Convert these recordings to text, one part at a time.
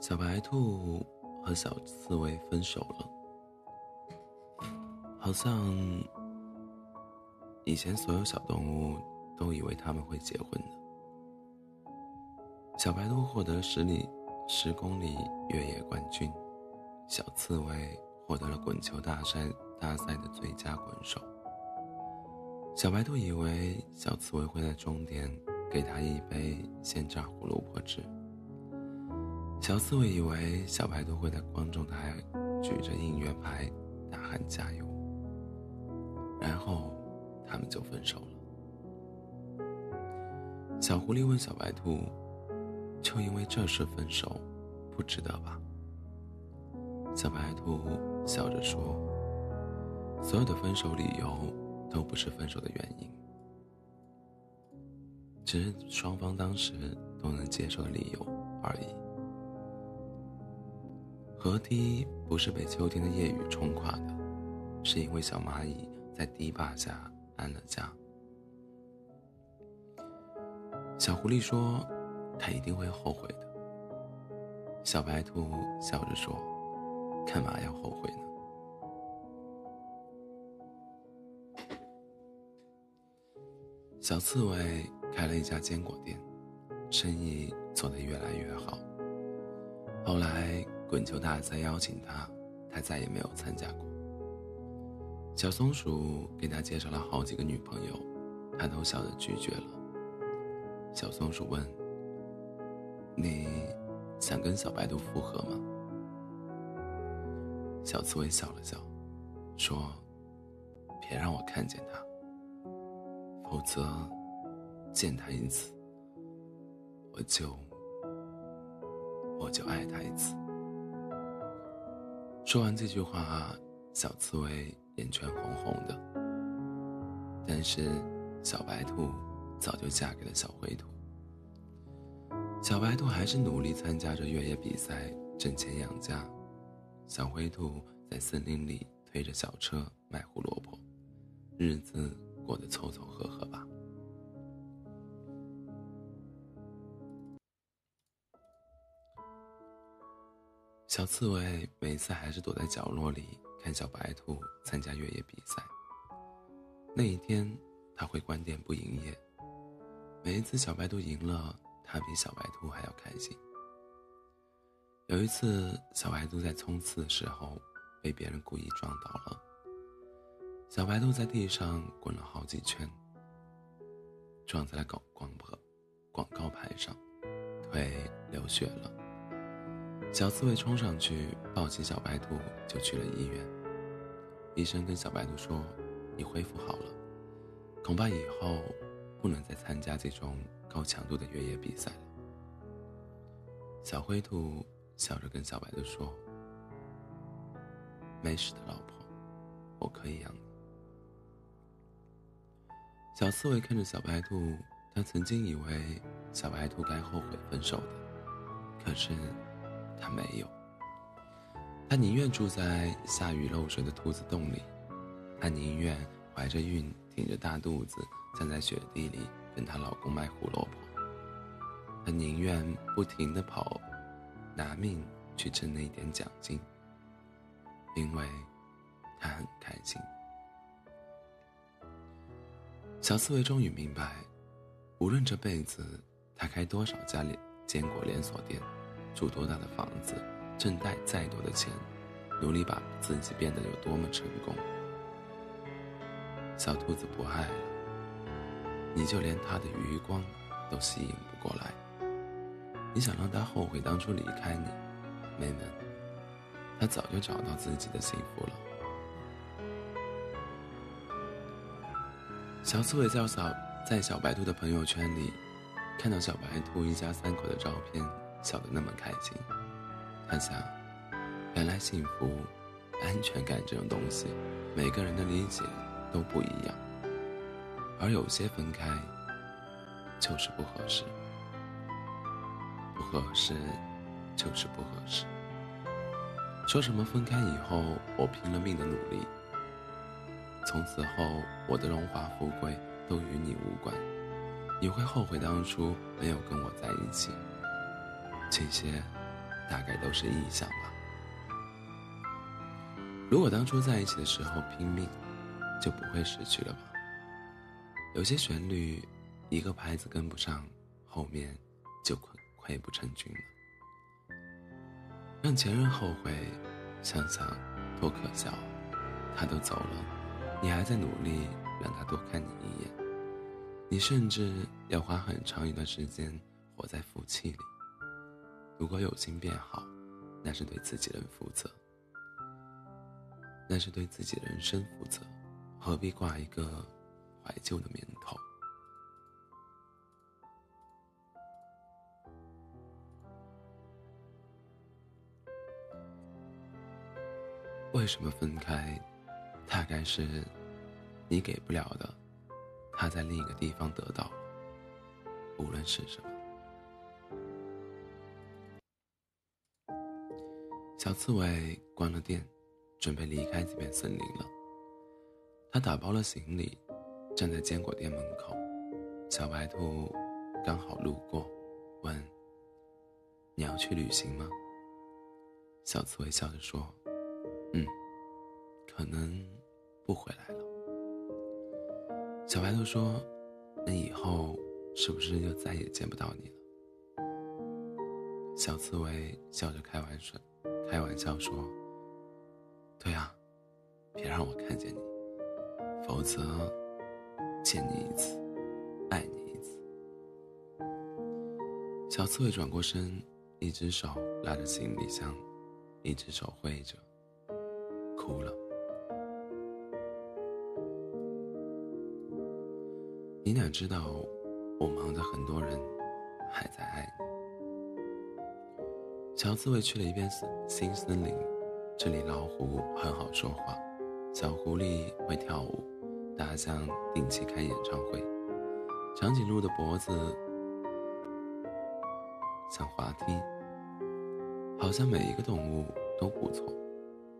小白兔和小刺猬分手了，好像以前所有小动物都以为他们会结婚的。小白兔获得十里十公里越野冠军，小刺猬获得了滚球大赛大赛的最佳滚手。小白兔以为小刺猬会在终点给他一杯鲜榨胡萝卜汁。小刺猬以为小白兔会在观众台举着应援牌大喊加油，然后他们就分手了。小狐狸问小白兔：“就因为这事分手，不值得吧？”小白兔笑着说：“所有的分手理由都不是分手的原因，只是双方当时都能接受的理由而已。”河堤不是被秋天的夜雨冲垮的，是因为小蚂蚁在堤坝下安了家。小狐狸说：“他一定会后悔的。”小白兔笑着说：“干嘛要后悔呢？”小刺猬开了一家坚果店，生意做得越来越好。后来。滚球大赛邀请他，他再也没有参加过。小松鼠给他介绍了好几个女朋友，他都笑着拒绝了。小松鼠问：“你想跟小白兔复合吗？”小刺猬笑了笑，说：“别让我看见他，否则见他一次，我就我就爱他一次。”说完这句话，小刺猬眼圈红红的。但是，小白兔早就嫁给了小灰兔。小白兔还是努力参加着越野比赛，挣钱养家。小灰兔在森林里推着小车卖胡萝卜，日子过得凑凑合合吧。小刺猬每次还是躲在角落里看小白兔参加越野比赛。那一天，他会关店不营业。每一次小白兔赢了，他比小白兔还要开心。有一次，小白兔在冲刺的时候被别人故意撞倒了，小白兔在地上滚了好几圈，撞在了广广播广告牌上，腿流血了。小刺猬冲上去抱起小白兔，就去了医院。医生跟小白兔说：“你恢复好了，恐怕以后不能再参加这种高强度的越野比赛了。”小灰兔笑着跟小白兔说：“没事的，老婆，我可以养你。”小刺猬看着小白兔，他曾经以为小白兔该后悔分手的，可是。他没有，他宁愿住在下雨漏水的兔子洞里，他宁愿怀着孕挺着大肚子站在雪地里跟她老公卖胡萝卜，他宁愿不停的跑，拿命去挣那点奖金，因为他很开心。小刺猬终于明白，无论这辈子他开多少家连坚果连锁店。住多大的房子，挣带再多的钱，努力把自己变得有多么成功，小兔子不爱了，你就连他的余光都吸引不过来。你想让他后悔当初离开你，妹妹，他早就找到自己的幸福了。小刺猬叫小在小白兔的朋友圈里，看到小白兔一家三口的照片。笑得那么开心，他想，原来幸福、安全感这种东西，每个人的理解都不一样，而有些分开就是不合适，不合适就是不合适。说什么分开以后我拼了命的努力，从此后我的荣华富贵都与你无关，你会后悔当初没有跟我在一起。这些大概都是臆想吧。如果当初在一起的时候拼命，就不会失去了吧？有些旋律，一个拍子跟不上，后面就溃溃不成军了。让前任后悔，想想多可笑。他都走了，你还在努力让他多看你一眼。你甚至要花很长一段时间活在负气里。如果有心变好，那是对自己人负责，那是对自己人生负责，何必挂一个怀旧的名头？为什么分开？大概是你给不了的，他在另一个地方得到了。无论是什么。小刺猬关了店，准备离开这片森林了。他打包了行李，站在坚果店门口。小白兔刚好路过，问：“你要去旅行吗？”小刺猬笑着说。嗯，可能不回来了。小白兔说：“那以后是不是就再也见不到你了？”小刺猬笑着开玩笑，开玩笑说：“对啊，别让我看见你，否则见你一次，爱你一次。”小刺猬转过身，一只手拉着行李箱，一只手挥着。哭了。你哪知道，我忙的很多人还在爱你。小刺猬去了一遍新森林，这里老虎很好说话，小狐狸会跳舞，大象定期开演唱会，长颈鹿的脖子像滑梯，好像每一个动物都不错。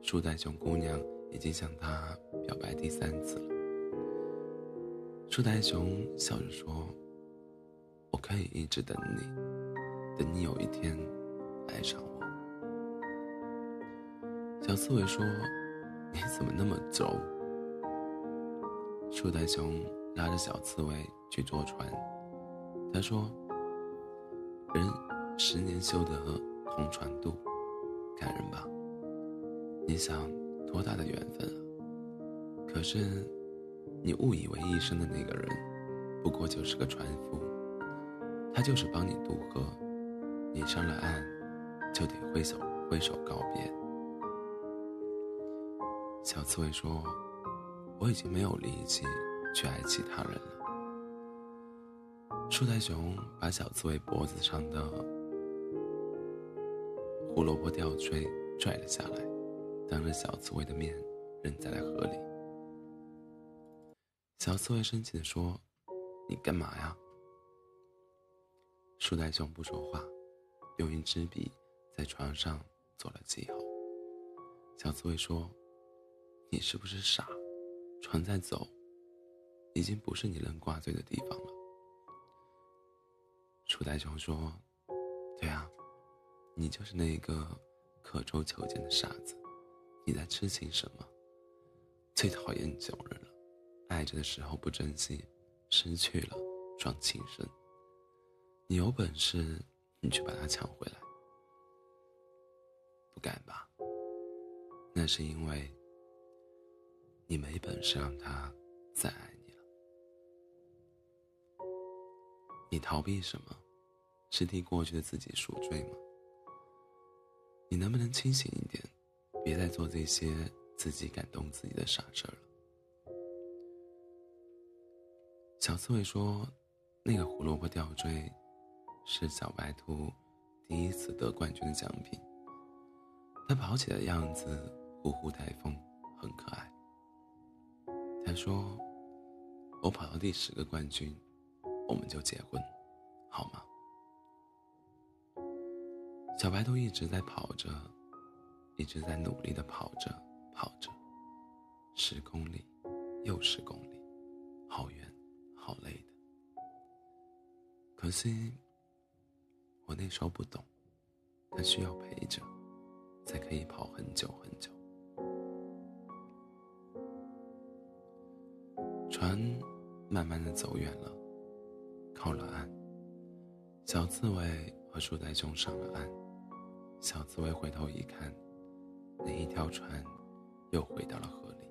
树袋熊姑娘已经向他表白第三次了。树袋熊笑着说：“我可以一直等你，等你有一天爱上我。”小刺猬说：“你怎么那么轴？”树袋熊拉着小刺猬去坐船。他说：“人十年修得同船渡，感人吧？”你想多大的缘分啊！可是，你误以为一生的那个人，不过就是个船夫，他就是帮你渡河，你上了岸，就得挥手挥手告别。小刺猬说：“我已经没有力气去爱其他人了。”树袋熊把小刺猬脖子上的胡萝卜吊坠拽了下来。当着小刺猬的面扔在了河里。小刺猬生气地说：“你干嘛呀？”树袋熊不说话，用一支笔在床上做了记号。小刺猬说：“你是不是傻？船在走，已经不是你能挂嘴的地方了。”楚大熊说：“对啊，你就是那个刻舟求剑的傻子。”你在痴情什么？最讨厌这种人了，爱着的时候不珍惜，失去了装情深。你有本事，你去把他抢回来。不敢吧？那是因为你没本事让他再爱你了。你逃避什么？是替过去的自己赎罪吗？你能不能清醒一点？别再做这些自己感动自己的傻事儿了。小刺猬说：“那个胡萝卜吊坠，是小白兔第一次得冠军的奖品。他跑起的样子呼呼带风，很可爱。”他说：“我跑到第十个冠军，我们就结婚，好吗？”小白兔一直在跑着。一直在努力的跑着，跑着，十公里，又十公里，好远，好累的。可惜，我那时候不懂，它需要陪着，可以跑很久很久。船慢慢的走远了，靠了岸。小刺猬和树袋熊上了岸。小刺猬回头一看，那一条船又回到了河里。